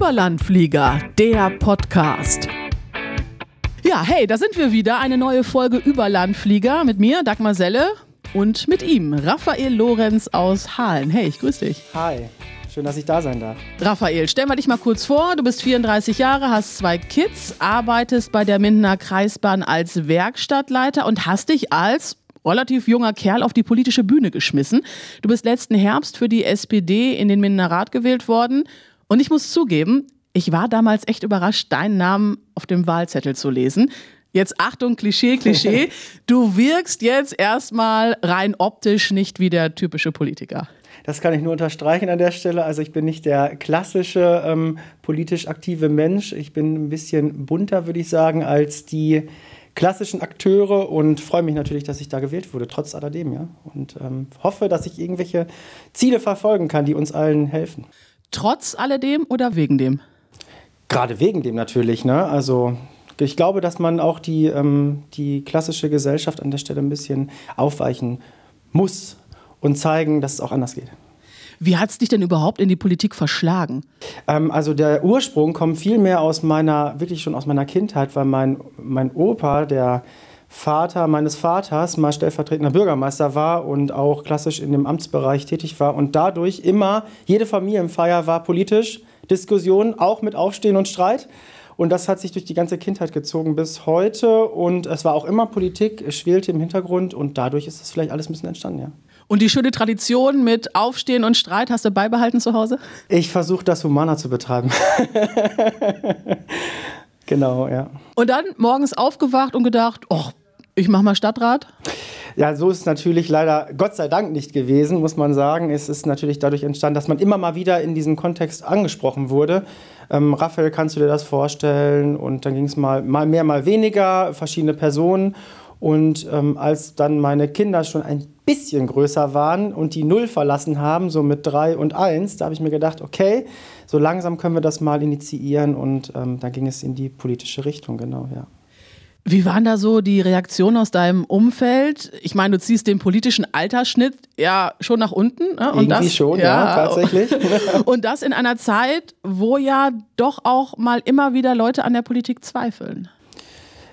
Überlandflieger, der Podcast. Ja, hey, da sind wir wieder. Eine neue Folge Überlandflieger mit mir, Dagmar Selle, und mit ihm, Raphael Lorenz aus Halen. Hey, ich grüße dich. Hi. Schön, dass ich da sein darf. Raphael, stell mal dich mal kurz vor. Du bist 34 Jahre, hast zwei Kids, arbeitest bei der Mindener Kreisbahn als Werkstattleiter und hast dich als relativ junger Kerl auf die politische Bühne geschmissen. Du bist letzten Herbst für die SPD in den Mindener Rat gewählt worden. Und ich muss zugeben, ich war damals echt überrascht, deinen Namen auf dem Wahlzettel zu lesen. Jetzt Achtung, Klischee, Klischee. Du wirkst jetzt erstmal rein optisch nicht wie der typische Politiker. Das kann ich nur unterstreichen an der Stelle. Also ich bin nicht der klassische ähm, politisch aktive Mensch. Ich bin ein bisschen bunter, würde ich sagen, als die klassischen Akteure und freue mich natürlich, dass ich da gewählt wurde, trotz alledem, ja. Und ähm, hoffe, dass ich irgendwelche Ziele verfolgen kann, die uns allen helfen. Trotz alledem oder wegen dem? Gerade wegen dem natürlich, ne? Also ich glaube, dass man auch die, ähm, die klassische Gesellschaft an der Stelle ein bisschen aufweichen muss und zeigen, dass es auch anders geht. Wie hat es dich denn überhaupt in die Politik verschlagen? Ähm, also der Ursprung kommt viel mehr aus meiner, wirklich schon aus meiner Kindheit, weil mein, mein Opa, der Vater meines Vaters, mal stellvertretender Bürgermeister war und auch klassisch in dem Amtsbereich tätig war und dadurch immer, jede Familienfeier war politisch, Diskussion, auch mit Aufstehen und Streit. Und das hat sich durch die ganze Kindheit gezogen bis heute. Und es war auch immer Politik, es schwelte im Hintergrund und dadurch ist das vielleicht alles ein bisschen entstanden, ja. Und die schöne Tradition mit Aufstehen und Streit hast du beibehalten zu Hause? Ich versuche das humaner zu betreiben. genau, ja. Und dann morgens aufgewacht und gedacht, oh, ich mache mal Stadtrat? Ja, so ist es natürlich leider Gott sei Dank nicht gewesen, muss man sagen. Es ist natürlich dadurch entstanden, dass man immer mal wieder in diesem Kontext angesprochen wurde. Ähm, Raphael, kannst du dir das vorstellen? Und dann ging es mal, mal mehr, mal weniger, verschiedene Personen. Und ähm, als dann meine Kinder schon ein bisschen größer waren und die Null verlassen haben, so mit drei und eins, da habe ich mir gedacht, okay, so langsam können wir das mal initiieren und ähm, da ging es in die politische Richtung, genau, ja. Wie waren da so die Reaktionen aus deinem Umfeld? Ich meine, du ziehst den politischen Altersschnitt ja schon nach unten. Ne? Und Irgendwie das, schon, ja, ja tatsächlich. und das in einer Zeit, wo ja doch auch mal immer wieder Leute an der Politik zweifeln.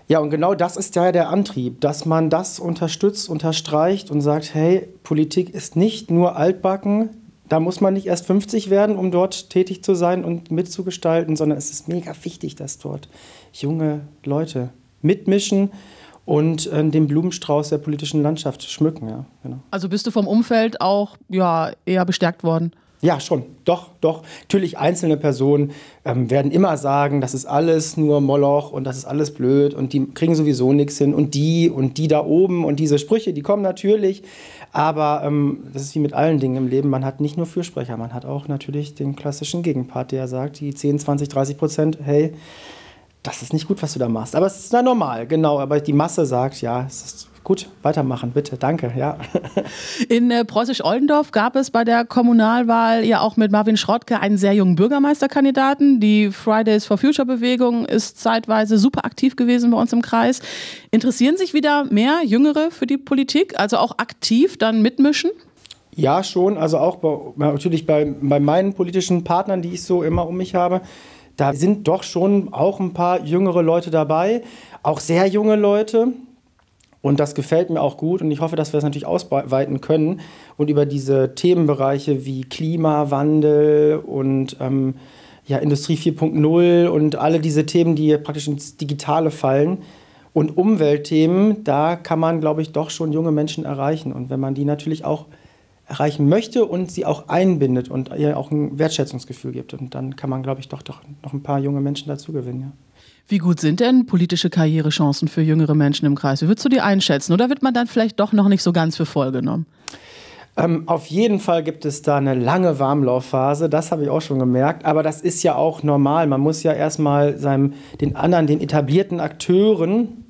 Ja, und genau das ist ja der Antrieb, dass man das unterstützt, unterstreicht und sagt, hey, Politik ist nicht nur altbacken, da muss man nicht erst 50 werden, um dort tätig zu sein und mitzugestalten, sondern es ist mega wichtig, dass dort junge Leute mitmischen und äh, den Blumenstrauß der politischen Landschaft schmücken. Ja, genau. Also bist du vom Umfeld auch ja, eher bestärkt worden? Ja, schon. Doch, doch. Natürlich, einzelne Personen ähm, werden immer sagen, das ist alles nur Moloch und das ist alles blöd und die kriegen sowieso nichts hin und die und die da oben und diese Sprüche, die kommen natürlich. Aber ähm, das ist wie mit allen Dingen im Leben. Man hat nicht nur Fürsprecher, man hat auch natürlich den klassischen Gegenpart, der sagt, die 10, 20, 30 Prozent, hey, das ist nicht gut, was du da machst. Aber es ist na normal, genau. Aber die Masse sagt, ja, es ist Gut, weitermachen, bitte. Danke, ja. In äh, Preußisch-Oldendorf gab es bei der Kommunalwahl ja auch mit Marvin Schrottke einen sehr jungen Bürgermeisterkandidaten. Die Fridays for Future Bewegung ist zeitweise super aktiv gewesen bei uns im Kreis. Interessieren sich wieder mehr Jüngere für die Politik, also auch aktiv dann mitmischen? Ja, schon. Also auch bei, natürlich bei, bei meinen politischen Partnern, die ich so immer um mich habe. Da sind doch schon auch ein paar jüngere Leute dabei, auch sehr junge Leute. Und das gefällt mir auch gut und ich hoffe, dass wir das natürlich ausweiten können und über diese Themenbereiche wie Klimawandel und ähm, ja, Industrie 4.0 und alle diese Themen, die praktisch ins Digitale fallen und Umweltthemen, da kann man, glaube ich, doch schon junge Menschen erreichen. Und wenn man die natürlich auch erreichen möchte und sie auch einbindet und ihr auch ein Wertschätzungsgefühl gibt, und dann kann man, glaube ich, doch, doch noch ein paar junge Menschen dazu gewinnen. Ja. Wie gut sind denn politische Karrierechancen für jüngere Menschen im Kreis? Wie würdest du die einschätzen? Oder wird man dann vielleicht doch noch nicht so ganz für voll genommen? Ähm, auf jeden Fall gibt es da eine lange Warmlaufphase, das habe ich auch schon gemerkt, aber das ist ja auch normal. Man muss ja erstmal seinem, den anderen, den etablierten Akteuren,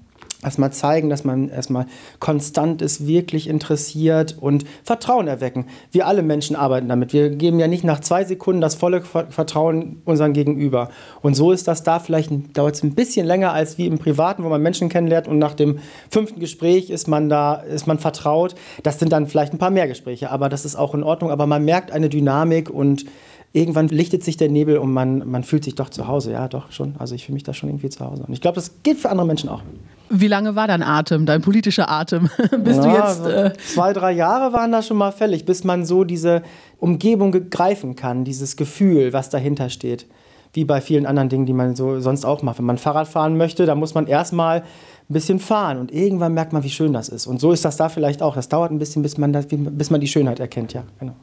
erstmal zeigen, dass man erstmal konstant ist, wirklich interessiert und Vertrauen erwecken. Wir alle Menschen arbeiten damit. Wir geben ja nicht nach zwei Sekunden das volle Vertrauen unseren Gegenüber. Und so ist das da vielleicht, dauert es ein bisschen länger als wie im Privaten, wo man Menschen kennenlernt und nach dem fünften Gespräch ist man da, ist man vertraut. Das sind dann vielleicht ein paar mehr Gespräche, aber das ist auch in Ordnung. Aber man merkt eine Dynamik und irgendwann lichtet sich der Nebel und man, man fühlt sich doch zu Hause. Ja, doch schon. Also ich fühle mich da schon irgendwie zu Hause. Und ich glaube, das gilt für andere Menschen auch. Wie lange war dein Atem, dein politischer Atem? Bist ja, du jetzt. Äh zwei, drei Jahre waren da schon mal fällig, bis man so diese Umgebung greifen kann, dieses Gefühl, was dahinter steht. Wie bei vielen anderen Dingen, die man so sonst auch macht. Wenn man Fahrrad fahren möchte, dann muss man erstmal ein bisschen fahren und irgendwann merkt man, wie schön das ist. Und so ist das da vielleicht auch. Das dauert ein bisschen, bis man, das, bis man die Schönheit erkennt, ja, genau.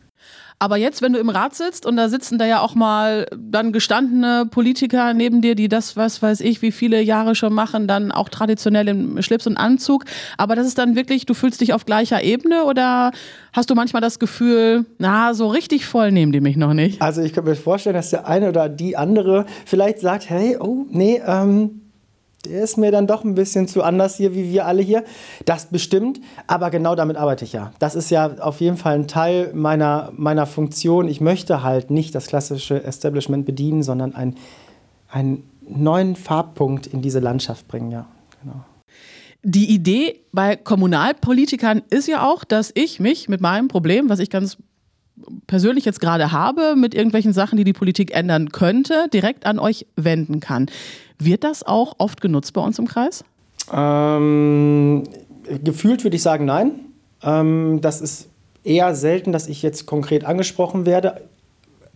Aber jetzt, wenn du im Rat sitzt und da sitzen da ja auch mal dann gestandene Politiker neben dir, die das, was weiß ich, wie viele Jahre schon machen, dann auch traditionell im Schlips und Anzug. Aber das ist dann wirklich, du fühlst dich auf gleicher Ebene oder hast du manchmal das Gefühl, na, so richtig voll nehmen die mich noch nicht? Also ich kann mir vorstellen, dass der eine oder die andere vielleicht sagt, hey, oh, nee, ähm, der ist mir dann doch ein bisschen zu anders hier, wie wir alle hier. Das bestimmt, aber genau damit arbeite ich ja. Das ist ja auf jeden Fall ein Teil meiner, meiner Funktion. Ich möchte halt nicht das klassische Establishment bedienen, sondern ein, einen neuen Farbpunkt in diese Landschaft bringen, ja. Genau. Die Idee bei Kommunalpolitikern ist ja auch, dass ich mich mit meinem Problem, was ich ganz persönlich jetzt gerade habe, mit irgendwelchen Sachen, die die Politik ändern könnte, direkt an euch wenden kann. Wird das auch oft genutzt bei uns im Kreis? Ähm, gefühlt würde ich sagen, nein. Ähm, das ist eher selten, dass ich jetzt konkret angesprochen werde.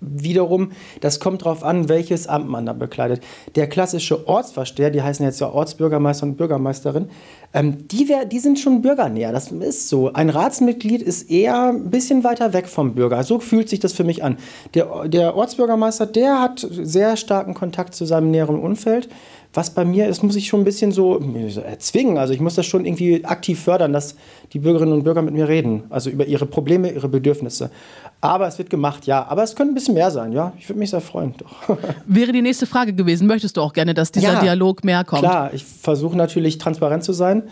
Wiederum, das kommt darauf an, welches Amt man da bekleidet. Der klassische Ortsversteher, die heißen jetzt ja Ortsbürgermeister und Bürgermeisterin, ähm, die, wär, die sind schon bürgernäher. Das ist so. Ein Ratsmitglied ist eher ein bisschen weiter weg vom Bürger. So fühlt sich das für mich an. Der, der Ortsbürgermeister, der hat sehr starken Kontakt zu seinem näheren Umfeld was bei mir ist, muss ich schon ein bisschen so erzwingen. Also ich muss das schon irgendwie aktiv fördern, dass die Bürgerinnen und Bürger mit mir reden. Also über ihre Probleme, ihre Bedürfnisse. Aber es wird gemacht, ja. Aber es könnte ein bisschen mehr sein, ja. Ich würde mich sehr freuen, doch. Wäre die nächste Frage gewesen. Möchtest du auch gerne, dass dieser ja, Dialog mehr kommt? Klar, ich versuche natürlich transparent zu sein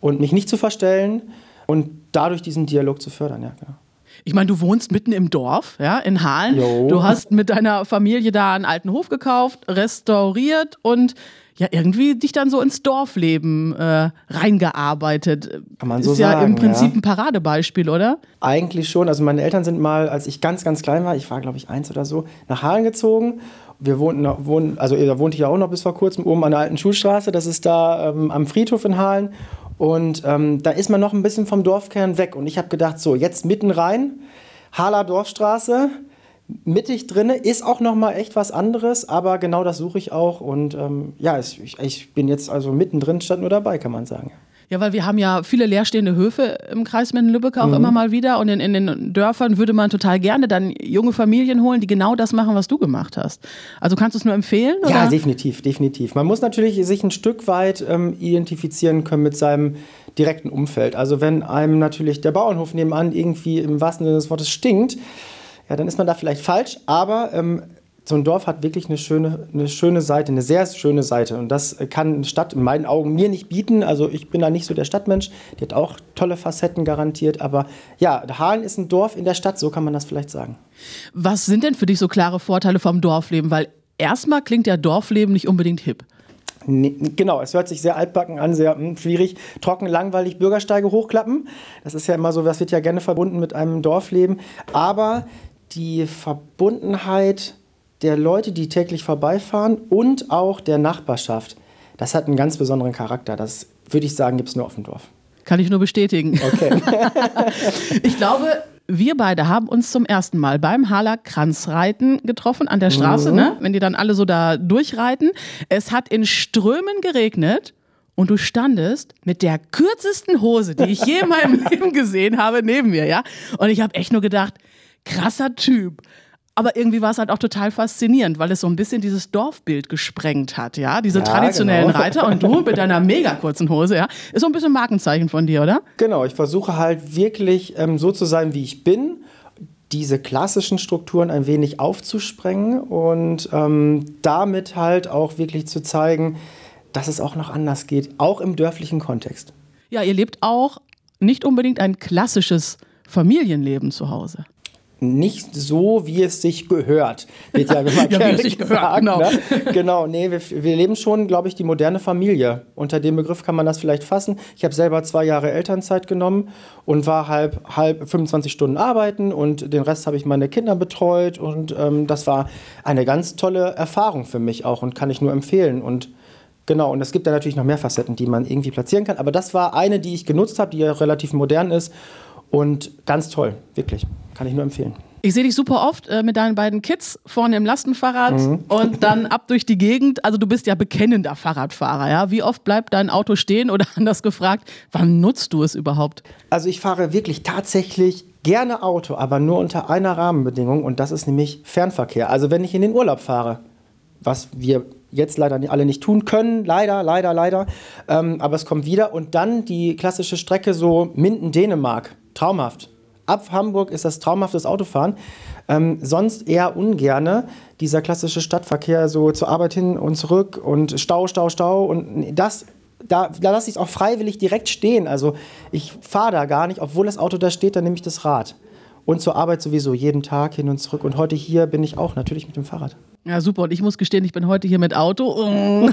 und mich nicht zu verstellen und dadurch diesen Dialog zu fördern, ja, genau. Ich meine, du wohnst mitten im Dorf, ja, in Hahn. Jo. Du hast mit deiner Familie da einen alten Hof gekauft, restauriert und ja irgendwie dich dann so ins Dorfleben äh, reingearbeitet. Kann man so ist sagen. ja im Prinzip ja. ein Paradebeispiel, oder? Eigentlich schon. Also meine Eltern sind mal, als ich ganz, ganz klein war, ich war glaube ich eins oder so, nach Halen gezogen. Wir wohnten, wohnen, also da wohnte ich ja auch noch bis vor kurzem oben an der alten Schulstraße. Das ist da ähm, am Friedhof in Halen. Und ähm, da ist man noch ein bisschen vom Dorfkern weg. Und ich habe gedacht, so, jetzt mitten rein, Haler Dorfstraße, mittig drin, ist auch noch mal echt was anderes, aber genau das suche ich auch. Und ähm, ja, ich, ich, bin jetzt also mittendrin, stand nur dabei, kann man sagen. Ja, weil wir haben ja viele leerstehende Höfe im Kreis Minden-Lübbecke auch mhm. immer mal wieder. Und in, in, den Dörfern würde man total gerne dann junge Familien holen, die genau das machen, was du gemacht hast. Also kannst du es nur empfehlen? Oder? Ja, definitiv, definitiv. Man muss natürlich sich ein Stück weit ähm, identifizieren können mit seinem direkten Umfeld. Also wenn einem natürlich der Bauernhof nebenan irgendwie im wahrsten Sinne des Wortes stinkt, ja, dann ist man da vielleicht falsch. Aber ähm, so ein Dorf hat wirklich eine schöne, eine schöne Seite, eine sehr schöne Seite. Und das kann eine Stadt in meinen Augen mir nicht bieten. Also ich bin da nicht so der Stadtmensch. Die hat auch tolle Facetten garantiert. Aber ja, Hahlen ist ein Dorf in der Stadt, so kann man das vielleicht sagen. Was sind denn für dich so klare Vorteile vom Dorfleben? Weil erstmal klingt ja Dorfleben nicht unbedingt hip. Nee, genau, es hört sich sehr altbacken an, sehr mh, hm, schwierig, trocken, langweilig, Bürgersteige hochklappen. Das ist ja immer so, das wird ja gerne verbunden mit einem Dorfleben. Aber die Verbundenheit der Leute, die täglich vorbeifahren und auch der Nachbarschaft. Das hat einen ganz besonderen Charakter. Das würde ich sagen, gibt es nur auf dem Dorf. Kann ich nur bestätigen. Okay. ich glaube, wir beide haben uns zum ersten Mal beim Haler Kranzreiten getroffen an der Straße, mhm. ne? wenn die dann alle so da durchreiten. Es hat in Strömen geregnet und du standest mit der kürzesten Hose, die ich je in meinem Leben gesehen habe, neben mir, ja? Und ich habe echt nur gedacht, krasser Typ. Aber irgendwie war es halt auch total faszinierend, weil es so ein bisschen dieses Dorfbild gesprengt hat, ja. Diese ja, traditionellen genau. Reiter und du mit deiner mega kurzen Hose, ja. Ist so ein bisschen Markenzeichen von dir, oder? Genau, ich versuche halt wirklich ähm, so zu sein, wie ich bin diese klassischen Strukturen ein wenig aufzusprengen und ähm, damit halt auch wirklich zu zeigen, dass es auch noch anders geht, auch im dörflichen Kontext. Ja, ihr lebt auch nicht unbedingt ein klassisches Familienleben zu Hause. Nicht so, wie es sich gehört. Wird ja, immer ja, wie es sich gehört, genau. Ne? Genau, nee, wir, wir leben schon, glaube ich, die moderne Familie. Unter dem Begriff kann man das vielleicht fassen. Ich habe selber zwei Jahre Elternzeit genommen und war halb, halb 25 Stunden arbeiten und den Rest habe ich meine Kinder betreut und ähm, das war eine ganz tolle Erfahrung für mich auch und kann ich nur empfehlen und Genau, und es gibt da natürlich noch mehr Facetten, die man irgendwie platzieren kann. Aber das war eine, die ich genutzt habe, die ja relativ modern ist und ganz toll, wirklich. Kann ich nur empfehlen. Ich sehe dich super oft äh, mit deinen beiden Kids vorne im Lastenfahrrad mhm. und dann ab durch die Gegend. Also du bist ja bekennender Fahrradfahrer, ja? Wie oft bleibt dein Auto stehen oder anders gefragt, wann nutzt du es überhaupt? Also ich fahre wirklich tatsächlich gerne Auto, aber nur unter einer Rahmenbedingung und das ist nämlich Fernverkehr. Also wenn ich in den Urlaub fahre, was wir jetzt leider alle nicht tun können, leider, leider, leider, ähm, aber es kommt wieder und dann die klassische Strecke so Minden-Dänemark, traumhaft ab Hamburg ist das traumhaftes Autofahren. Ähm, sonst eher ungerne dieser klassische Stadtverkehr so zur Arbeit hin und zurück und Stau, Stau, Stau und das da, da lasse ich es auch freiwillig direkt stehen. Also ich fahre da gar nicht, obwohl das Auto da steht, dann nehme ich das Rad. Und zur Arbeit sowieso jeden Tag hin und zurück. Und heute hier bin ich auch natürlich mit dem Fahrrad. Ja, super. Und ich muss gestehen, ich bin heute hier mit Auto.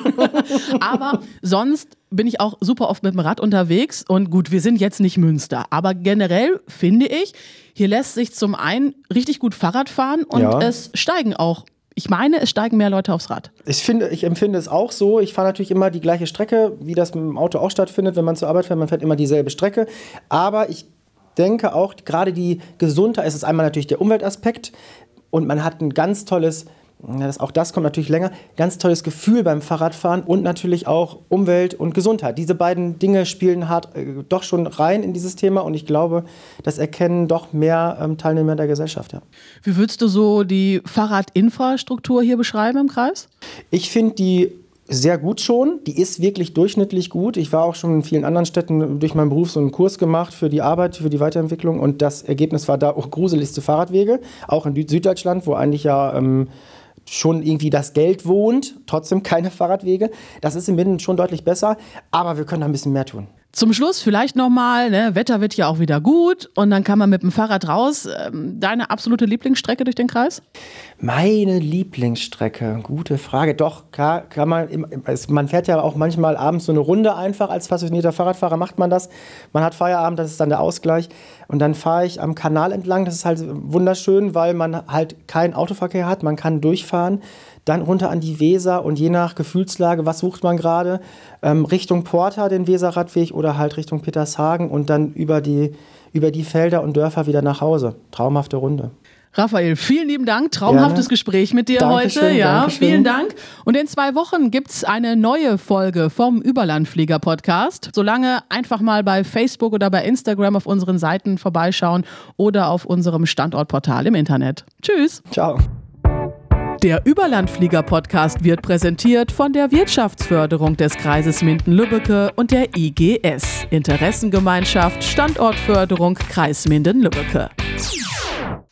aber sonst bin ich auch super oft mit dem Rad unterwegs. Und gut, wir sind jetzt nicht Münster. Aber generell finde ich, hier lässt sich zum einen richtig gut Fahrrad fahren und ja. es steigen auch ich meine, es steigen mehr Leute aufs Rad. Ich, finde, ich empfinde es auch so. Ich fahre natürlich immer die gleiche Strecke, wie das mit dem Auto auch stattfindet, wenn man zur Arbeit fährt. Man fährt immer dieselbe Strecke. Aber ich denke auch, gerade die Gesundheit, es ist einmal natürlich der Umweltaspekt und man hat ein ganz tolles das, auch das kommt natürlich länger. Ganz tolles Gefühl beim Fahrradfahren und natürlich auch Umwelt und Gesundheit. Diese beiden Dinge spielen hart äh, doch schon rein in dieses Thema und ich glaube, das erkennen doch mehr ähm, Teilnehmer der Gesellschaft. Ja. Wie würdest du so die Fahrradinfrastruktur hier beschreiben im Kreis? Ich finde die sehr gut schon. Die ist wirklich durchschnittlich gut. Ich war auch schon in vielen anderen Städten durch meinen Beruf so einen Kurs gemacht für die Arbeit, für die Weiterentwicklung und das Ergebnis war da auch gruseligste Fahrradwege, auch in Süddeutschland, wo eigentlich ja ähm, schon irgendwie das Geld wohnt, trotzdem keine Fahrradwege. Das ist im Minden schon deutlich besser, aber wir können da ein bisschen mehr tun. Zum Schluss vielleicht nochmal, ne, Wetter wird ja auch wieder gut und dann kann man mit dem Fahrrad raus. Ähm, deine absolute Lieblingsstrecke durch den Kreis? Meine Lieblingsstrecke, gute Frage. Doch, kann, kann man, man fährt ja auch manchmal abends so eine Runde einfach. Als passionierter Fahrradfahrer macht man das. Man hat Feierabend, das ist dann der Ausgleich. Und dann fahre ich am Kanal entlang. Das ist halt wunderschön, weil man halt keinen Autoverkehr hat. Man kann durchfahren dann runter an die Weser und je nach Gefühlslage, was sucht man gerade, ähm, Richtung Porta, den Weserradweg oder halt Richtung Petershagen und dann über die, über die Felder und Dörfer wieder nach Hause. Traumhafte Runde. Raphael, vielen lieben Dank. Traumhaftes Gerne. Gespräch mit dir Dankeschön, heute. Ja, Dankeschön. vielen Dank. Und in zwei Wochen gibt es eine neue Folge vom Überlandflieger-Podcast. Solange einfach mal bei Facebook oder bei Instagram auf unseren Seiten vorbeischauen oder auf unserem Standortportal im Internet. Tschüss. Ciao. Der Überlandflieger-Podcast wird präsentiert von der Wirtschaftsförderung des Kreises Minden-Lübbecke und der IGS, Interessengemeinschaft Standortförderung Kreis Minden-Lübbecke.